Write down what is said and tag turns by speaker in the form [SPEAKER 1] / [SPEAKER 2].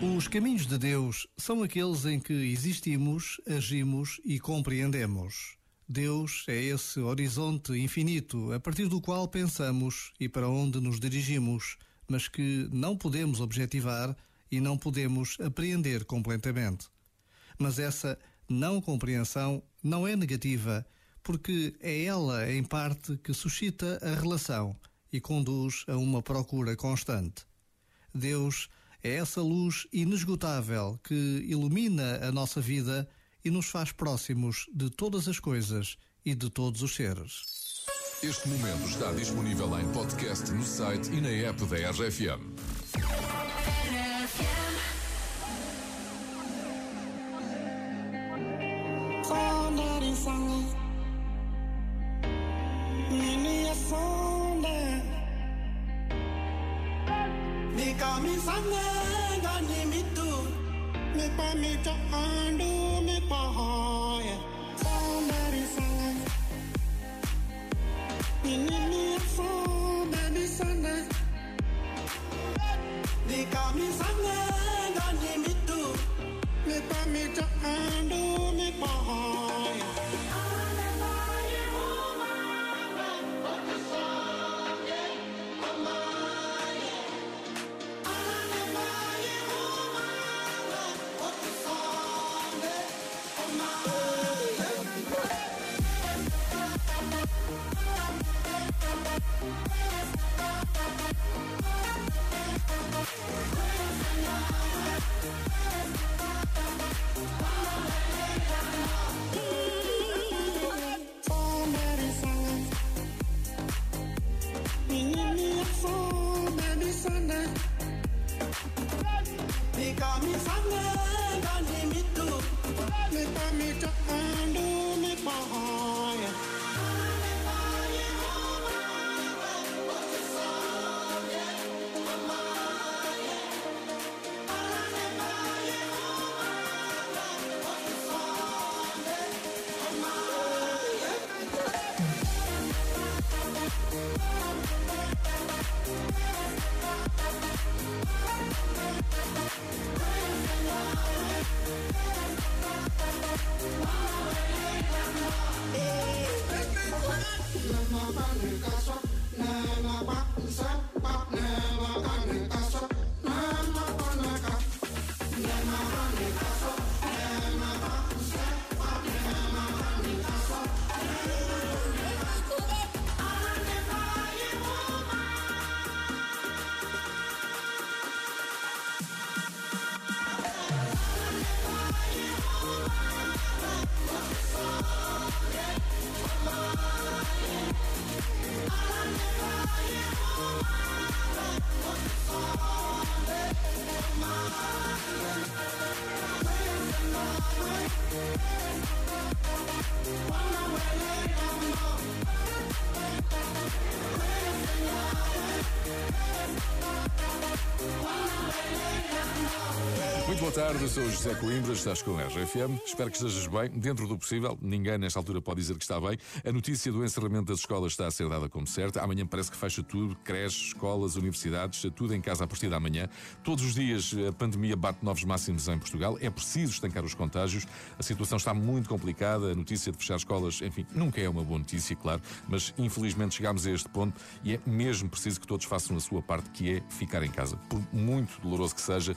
[SPEAKER 1] Os caminhos de Deus são aqueles em que existimos, agimos e compreendemos. Deus é esse horizonte infinito a partir do qual pensamos e para onde nos dirigimos, mas que não podemos objetivar e não podemos apreender completamente. Mas essa não compreensão não é negativa, porque é ela, em parte, que suscita a relação e conduz a uma procura constante. Deus é essa luz inesgotável que ilumina a nossa vida e nos faz próximos de todas as coisas e de todos os seres.
[SPEAKER 2] Este momento está disponível em podcast no site e na app da RFM.
[SPEAKER 3] mi sangenga ni mitu mi pa mi cha andu mi pa hoye somebody sang ni ni mi phone Mikami sange gani mitu Mikami me mi
[SPEAKER 2] Muito boa tarde, sou o José Coimbra, estás com a RFM. Espero que estejas bem, dentro do possível. Ninguém nesta altura pode dizer que está bem. A notícia do encerramento das escolas está a ser dada como certa. Amanhã parece que fecha tudo: creches, escolas, universidades, tudo em casa a partir da manhã. Todos os dias a pandemia bate novos máximos em Portugal. É preciso estancar os contágios. A situação está muito complicada. A notícia de fechar escolas, enfim, nunca é uma boa notícia, claro, mas infelizmente chegámos a este ponto e é mesmo preciso que todos façam a sua parte, que é ficar em casa. Por muito doloroso que seja,